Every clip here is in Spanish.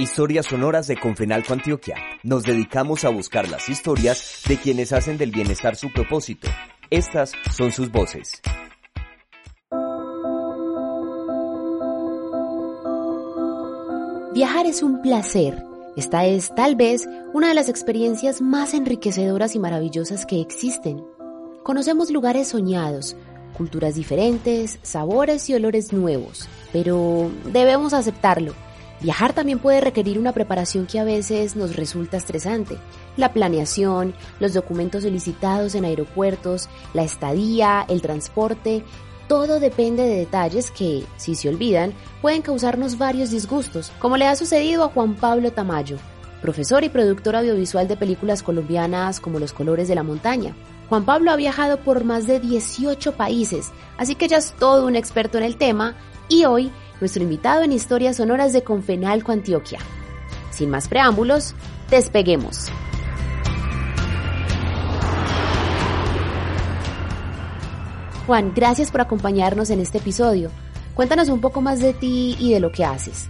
Historias sonoras de Confenalco Antioquia. Nos dedicamos a buscar las historias de quienes hacen del bienestar su propósito. Estas son sus voces. Viajar es un placer. Esta es, tal vez, una de las experiencias más enriquecedoras y maravillosas que existen. Conocemos lugares soñados, culturas diferentes, sabores y olores nuevos, pero debemos aceptarlo. Viajar también puede requerir una preparación que a veces nos resulta estresante. La planeación, los documentos solicitados en aeropuertos, la estadía, el transporte, todo depende de detalles que, si se olvidan, pueden causarnos varios disgustos, como le ha sucedido a Juan Pablo Tamayo, profesor y productor audiovisual de películas colombianas como Los Colores de la Montaña. Juan Pablo ha viajado por más de 18 países, así que ya es todo un experto en el tema y hoy nuestro invitado en Historias Sonoras de Confenalco Antioquia. Sin más preámbulos, despeguemos. Juan, gracias por acompañarnos en este episodio. Cuéntanos un poco más de ti y de lo que haces.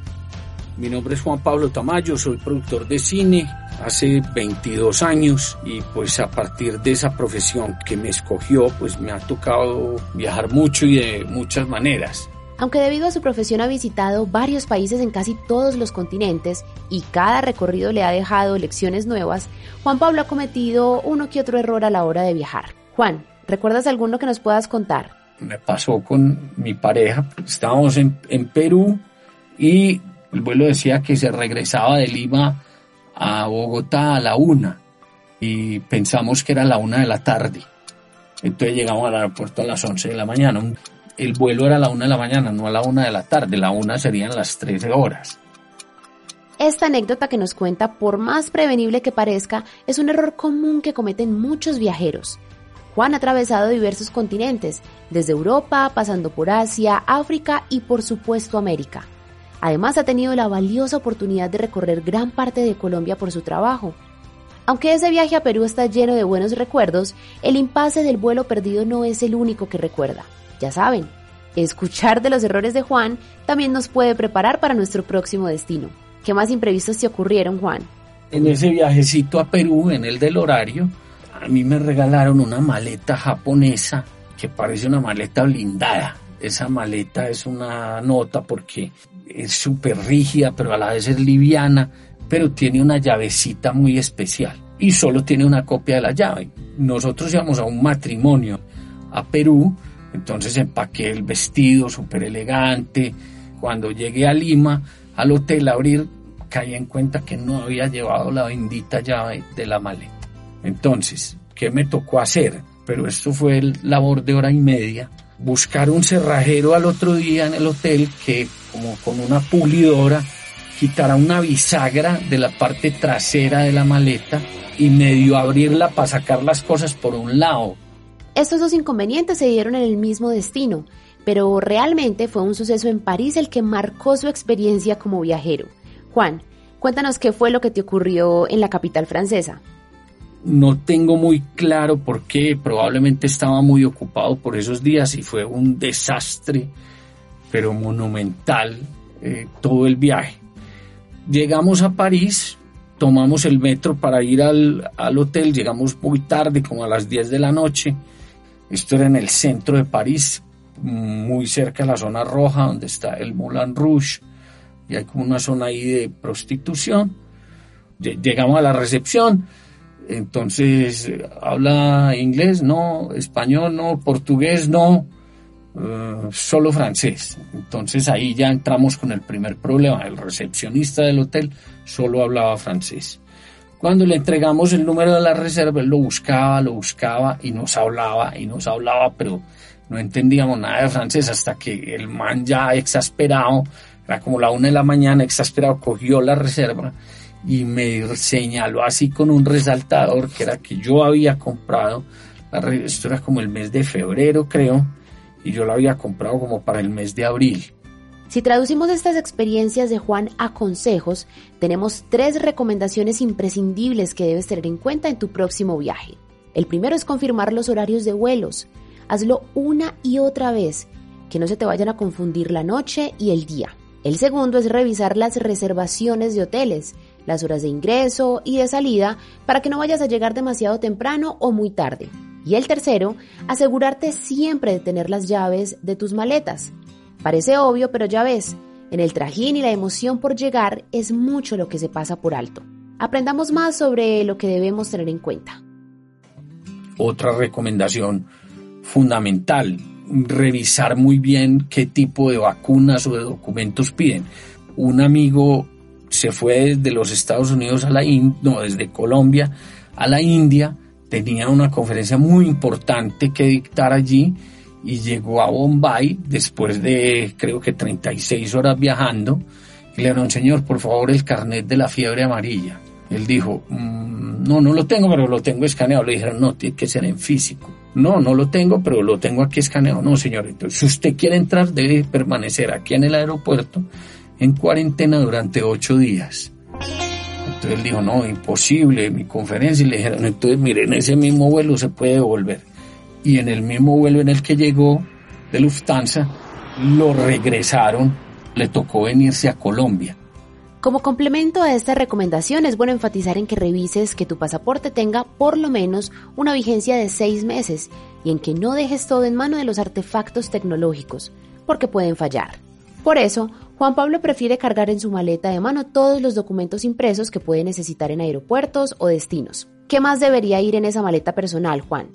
Mi nombre es Juan Pablo Tamayo, soy productor de cine hace 22 años y pues a partir de esa profesión que me escogió pues me ha tocado viajar mucho y de muchas maneras. Aunque debido a su profesión ha visitado varios países en casi todos los continentes y cada recorrido le ha dejado lecciones nuevas, Juan Pablo ha cometido uno que otro error a la hora de viajar. Juan, ¿recuerdas alguno que nos puedas contar? Me pasó con mi pareja, estábamos en, Perú y el vuelo decía que se regresaba de Lima a Bogotá a la una y pensamos que era la una de la tarde. Entonces llegamos al aeropuerto a las 11 de la mañana el vuelo era a la una de la mañana, no a la una de la tarde. La una serían las 13 horas. Esta anécdota que nos cuenta, por más prevenible que parezca, es un error común que cometen muchos viajeros. Juan ha atravesado diversos continentes, desde Europa, pasando por Asia, África y por supuesto América. Además ha tenido la valiosa oportunidad de recorrer gran parte de Colombia por su trabajo. Aunque ese viaje a Perú está lleno de buenos recuerdos, el impasse del vuelo perdido no es el único que recuerda. Ya saben, escuchar de los errores de Juan también nos puede preparar para nuestro próximo destino. ¿Qué más imprevistos te ocurrieron, Juan? En ese viajecito a Perú, en el del horario, a mí me regalaron una maleta japonesa que parece una maleta blindada. Esa maleta es una nota porque es súper rígida, pero a la vez es liviana, pero tiene una llavecita muy especial y solo tiene una copia de la llave. Nosotros íbamos a un matrimonio a Perú entonces empaqué el vestido súper elegante. Cuando llegué a Lima, al hotel a abrir, caí en cuenta que no había llevado la bendita llave de la maleta. Entonces, ¿qué me tocó hacer? Pero esto fue el labor de hora y media. Buscar un cerrajero al otro día en el hotel que, como con una pulidora, quitara una bisagra de la parte trasera de la maleta y medio abrirla para sacar las cosas por un lado estos dos inconvenientes se dieron en el mismo destino, pero realmente fue un suceso en París el que marcó su experiencia como viajero. Juan, cuéntanos qué fue lo que te ocurrió en la capital francesa. No tengo muy claro por qué, probablemente estaba muy ocupado por esos días y fue un desastre, pero monumental eh, todo el viaje. Llegamos a París, tomamos el metro para ir al, al hotel, llegamos muy tarde, como a las 10 de la noche, esto era en el centro de París, muy cerca de la zona roja donde está el Moulin Rouge y hay como una zona ahí de prostitución. Llegamos a la recepción, entonces habla inglés, no, español, no, portugués, no, eh, solo francés. Entonces ahí ya entramos con el primer problema. El recepcionista del hotel solo hablaba francés. Cuando le entregamos el número de la reserva, él lo buscaba, lo buscaba y nos hablaba y nos hablaba, pero no entendíamos nada de francés hasta que el man ya exasperado, era como la una de la mañana, exasperado, cogió la reserva y me señaló así con un resaltador que era que yo había comprado, esto era como el mes de febrero creo, y yo lo había comprado como para el mes de abril. Si traducimos estas experiencias de Juan a consejos, tenemos tres recomendaciones imprescindibles que debes tener en cuenta en tu próximo viaje. El primero es confirmar los horarios de vuelos. Hazlo una y otra vez, que no se te vayan a confundir la noche y el día. El segundo es revisar las reservaciones de hoteles, las horas de ingreso y de salida para que no vayas a llegar demasiado temprano o muy tarde. Y el tercero, asegurarte siempre de tener las llaves de tus maletas. Parece obvio, pero ya ves, en el trajín y la emoción por llegar es mucho lo que se pasa por alto. Aprendamos más sobre lo que debemos tener en cuenta. Otra recomendación fundamental, revisar muy bien qué tipo de vacunas o de documentos piden. Un amigo se fue desde los Estados Unidos a la India, no, desde Colombia a la India, tenía una conferencia muy importante que dictar allí y llegó a Bombay después de creo que 36 horas viajando y le dijeron, señor, por favor, el carnet de la fiebre amarilla. Él dijo, mm, no, no lo tengo, pero lo tengo escaneado. Le dijeron, no, tiene que ser en físico. No, no lo tengo, pero lo tengo aquí escaneado. No, señor, entonces si usted quiere entrar, debe permanecer aquí en el aeropuerto en cuarentena durante ocho días. Entonces él dijo, no, imposible, mi conferencia. Y le dijeron, entonces mire, en ese mismo vuelo se puede devolver. Y en el mismo vuelo en el que llegó de Lufthansa, lo regresaron, le tocó venirse a Colombia. Como complemento a esta recomendación, es bueno enfatizar en que revises que tu pasaporte tenga por lo menos una vigencia de seis meses y en que no dejes todo en mano de los artefactos tecnológicos, porque pueden fallar. Por eso, Juan Pablo prefiere cargar en su maleta de mano todos los documentos impresos que puede necesitar en aeropuertos o destinos. ¿Qué más debería ir en esa maleta personal, Juan?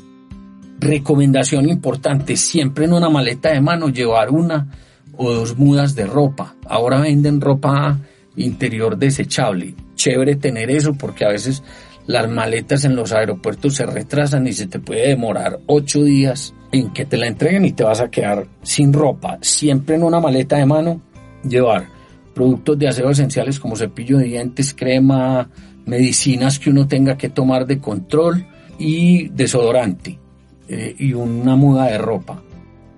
Recomendación importante, siempre en una maleta de mano llevar una o dos mudas de ropa. Ahora venden ropa interior desechable. Chévere tener eso porque a veces las maletas en los aeropuertos se retrasan y se te puede demorar ocho días en que te la entreguen y te vas a quedar sin ropa. Siempre en una maleta de mano llevar productos de aseo esenciales como cepillo de dientes, crema, medicinas que uno tenga que tomar de control y desodorante eh, y una muda de ropa.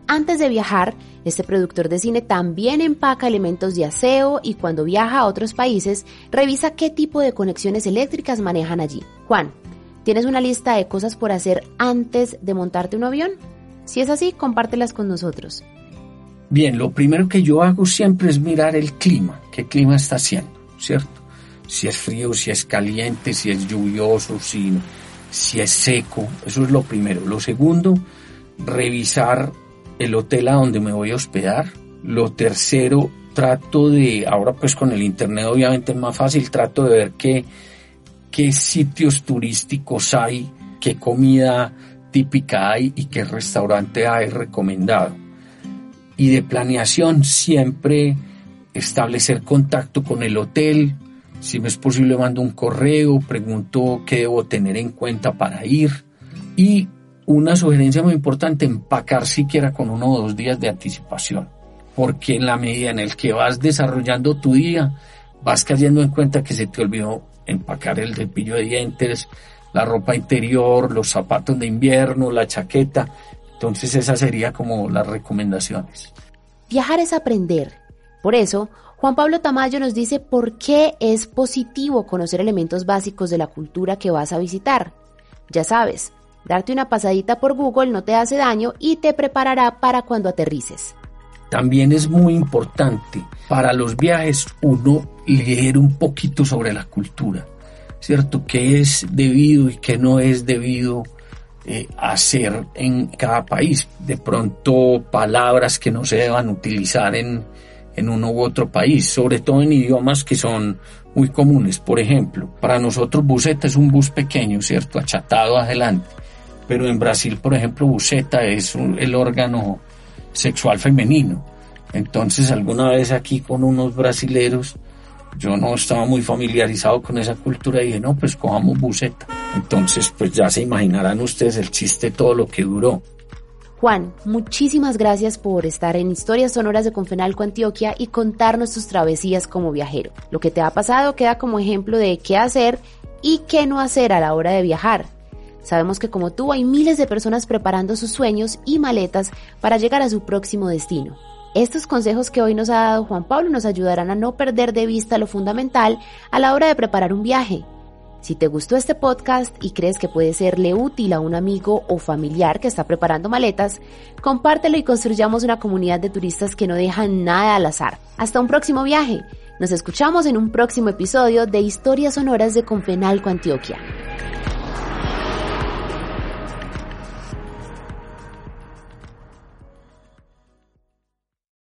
Antes de viajar, este productor de cine también empaca elementos de aseo y cuando viaja a otros países revisa qué tipo de conexiones eléctricas manejan allí. Juan, ¿tienes una lista de cosas por hacer antes de montarte un avión? Si es así, compártelas con nosotros. Bien, lo primero que yo hago siempre es mirar el clima, qué clima está haciendo, ¿cierto? Si es frío, si es caliente, si es lluvioso, si, si es seco, eso es lo primero. Lo segundo, revisar el hotel a donde me voy a hospedar. Lo tercero, trato de, ahora pues con el internet obviamente es más fácil, trato de ver qué, qué sitios turísticos hay, qué comida típica hay y qué restaurante hay recomendado y de planeación siempre establecer contacto con el hotel, si me es posible mando un correo, pregunto qué debo tener en cuenta para ir y una sugerencia muy importante, empacar siquiera con uno o dos días de anticipación, porque en la medida en el que vas desarrollando tu día, vas cayendo en cuenta que se te olvidó empacar el cepillo de dientes, la ropa interior, los zapatos de invierno, la chaqueta, entonces esas serían como las recomendaciones. Viajar es aprender. Por eso, Juan Pablo Tamayo nos dice por qué es positivo conocer elementos básicos de la cultura que vas a visitar. Ya sabes, darte una pasadita por Google no te hace daño y te preparará para cuando aterrices. También es muy importante para los viajes uno leer un poquito sobre la cultura, ¿cierto? ¿Qué es debido y qué no es debido eh, hacer en cada país. De pronto palabras que no se deban utilizar en, en uno u otro país, sobre todo en idiomas que son muy comunes. Por ejemplo, para nosotros buseta es un bus pequeño, ¿cierto? Achatado adelante. Pero en Brasil, por ejemplo, buseta es el órgano sexual femenino. Entonces, alguna vez aquí con unos brasileros, yo no estaba muy familiarizado con esa cultura y dije, no, pues cojamos buceta. Entonces, pues ya se imaginarán ustedes el chiste, todo lo que duró. Juan, muchísimas gracias por estar en Historias Sonoras de Confenalco Antioquia y contarnos tus travesías como viajero. Lo que te ha pasado queda como ejemplo de qué hacer y qué no hacer a la hora de viajar. Sabemos que como tú hay miles de personas preparando sus sueños y maletas para llegar a su próximo destino. Estos consejos que hoy nos ha dado Juan Pablo nos ayudarán a no perder de vista lo fundamental a la hora de preparar un viaje. Si te gustó este podcast y crees que puede serle útil a un amigo o familiar que está preparando maletas, compártelo y construyamos una comunidad de turistas que no dejan nada al azar. Hasta un próximo viaje. Nos escuchamos en un próximo episodio de Historias Sonoras de Confenalco, Antioquia.